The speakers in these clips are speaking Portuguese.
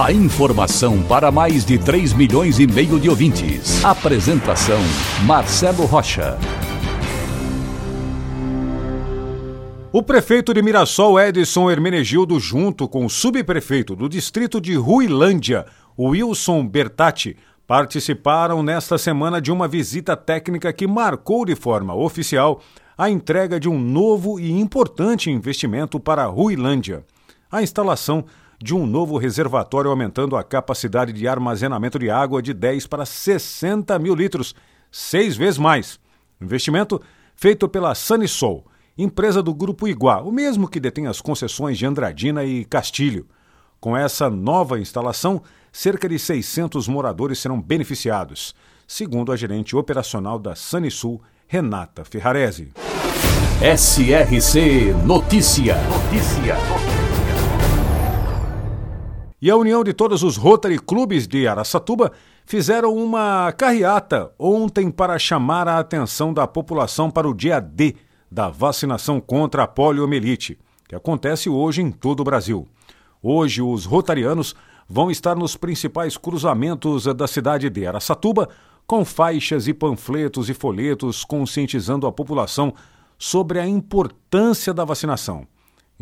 A informação para mais de 3 milhões e meio de ouvintes. Apresentação Marcelo Rocha. O prefeito de Mirassol, Edson Hermenegildo, junto com o subprefeito do distrito de Ruilândia, Wilson Bertatti, participaram nesta semana de uma visita técnica que marcou de forma oficial a entrega de um novo e importante investimento para a Ruilândia, a instalação de um novo reservatório aumentando a capacidade de armazenamento de água de 10 para 60 mil litros, seis vezes mais. Investimento feito pela Sanisol, empresa do Grupo Iguá, o mesmo que detém as concessões de Andradina e Castilho. Com essa nova instalação, cerca de 600 moradores serão beneficiados, segundo a gerente operacional da Sanisul, Renata Ferrarese. SRC Notícia. Notícia. E a união de todos os Rotary Clubes de Araçatuba fizeram uma carreata ontem para chamar a atenção da população para o dia D da vacinação contra a poliomielite, que acontece hoje em todo o Brasil. Hoje, os rotarianos vão estar nos principais cruzamentos da cidade de Araçatuba, com faixas e panfletos e folhetos conscientizando a população sobre a importância da vacinação.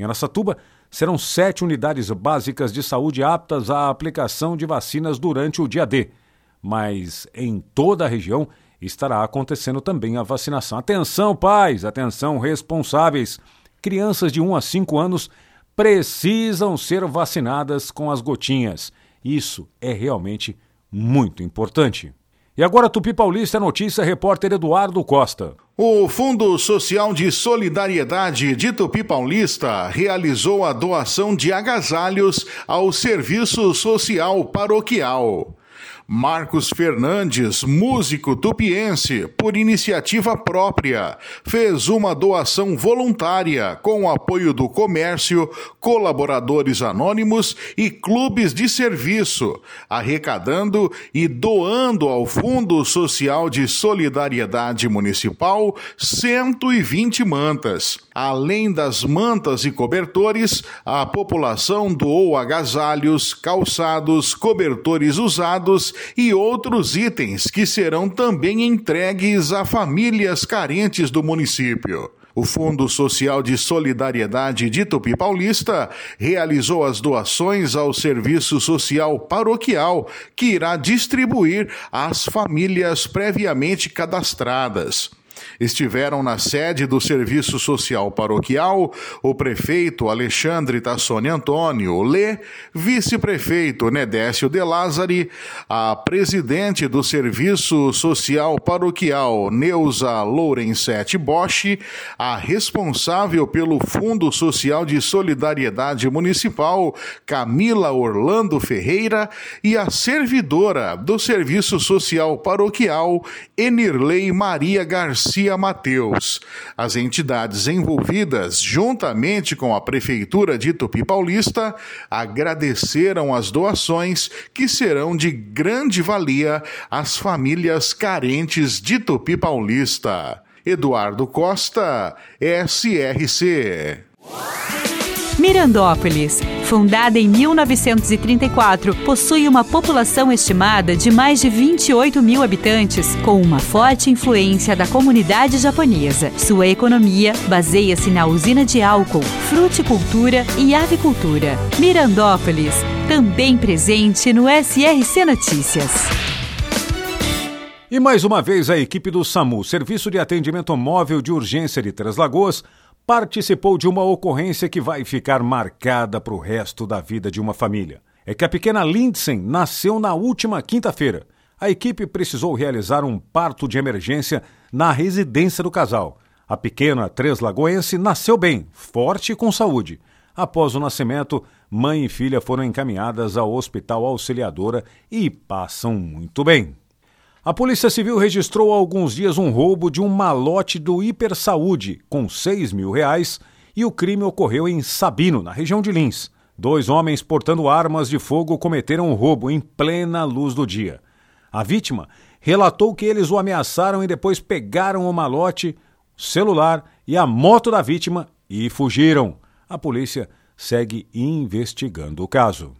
Em Araçatuba, serão sete unidades básicas de saúde aptas à aplicação de vacinas durante o dia D. Mas em toda a região estará acontecendo também a vacinação. Atenção, pais! Atenção, responsáveis! Crianças de 1 a 5 anos precisam ser vacinadas com as gotinhas. Isso é realmente muito importante. E agora, Tupi Paulista, notícia, repórter Eduardo Costa. O Fundo Social de Solidariedade de Tupi Paulista realizou a doação de agasalhos ao Serviço Social Paroquial. Marcos Fernandes, músico tupiense, por iniciativa própria, fez uma doação voluntária com o apoio do comércio, colaboradores anônimos e clubes de serviço, arrecadando e doando ao Fundo Social de Solidariedade Municipal 120 mantas. Além das mantas e cobertores, a população doou agasalhos, calçados, cobertores usados e outros itens que serão também entregues a famílias carentes do município. O Fundo Social de Solidariedade de Tupi Paulista realizou as doações ao Serviço Social Paroquial, que irá distribuir às famílias previamente cadastradas. Estiveram na sede do Serviço Social Paroquial o prefeito Alexandre Tassoni Antônio Lê, vice-prefeito Nedécio De Lázari, a presidente do Serviço Social Paroquial Neuza Lourençete Bosch, a responsável pelo Fundo Social de Solidariedade Municipal Camila Orlando Ferreira e a servidora do Serviço Social Paroquial Enirlei Maria Garcia Garcia Mateus. As entidades envolvidas, juntamente com a Prefeitura de Tupi Paulista, agradeceram as doações que serão de grande valia às famílias carentes de Tupi Paulista. Eduardo Costa, SRC. Mirandópolis, fundada em 1934, possui uma população estimada de mais de 28 mil habitantes, com uma forte influência da comunidade japonesa. Sua economia baseia-se na usina de álcool, fruticultura e avicultura. Mirandópolis, também presente no SRC Notícias. E mais uma vez a equipe do SAMU, Serviço de Atendimento Móvel de Urgência de Três Lagoas, participou de uma ocorrência que vai ficar marcada para o resto da vida de uma família. É que a pequena Lindsay nasceu na última quinta-feira. A equipe precisou realizar um parto de emergência na residência do casal. A pequena Três Lagoense nasceu bem, forte e com saúde. Após o nascimento, mãe e filha foram encaminhadas ao Hospital Auxiliadora e passam muito bem. A Polícia Civil registrou há alguns dias um roubo de um malote do Hipersaúde com 6 mil reais e o crime ocorreu em Sabino, na região de Lins. Dois homens portando armas de fogo cometeram o roubo em plena luz do dia. A vítima relatou que eles o ameaçaram e depois pegaram o malote, celular e a moto da vítima e fugiram. A polícia segue investigando o caso.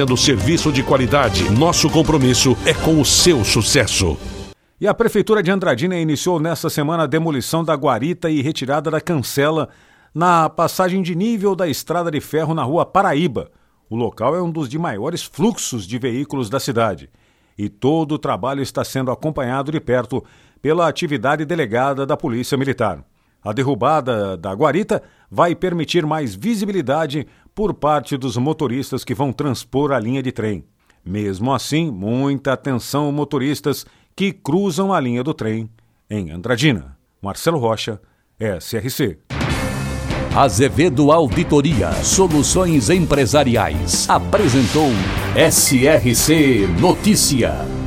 oferecendo serviço de qualidade. Nosso compromisso é com o seu sucesso. E a Prefeitura de Andradina iniciou nesta semana a demolição da guarita e retirada da cancela na passagem de nível da estrada de ferro na rua Paraíba. O local é um dos de maiores fluxos de veículos da cidade. E todo o trabalho está sendo acompanhado de perto pela atividade delegada da Polícia Militar. A derrubada da guarita vai permitir mais visibilidade por parte dos motoristas que vão transpor a linha de trem. Mesmo assim, muita atenção motoristas que cruzam a linha do trem em Andradina. Marcelo Rocha, SRC. Azevedo Auditoria Soluções Empresariais apresentou SRC Notícia.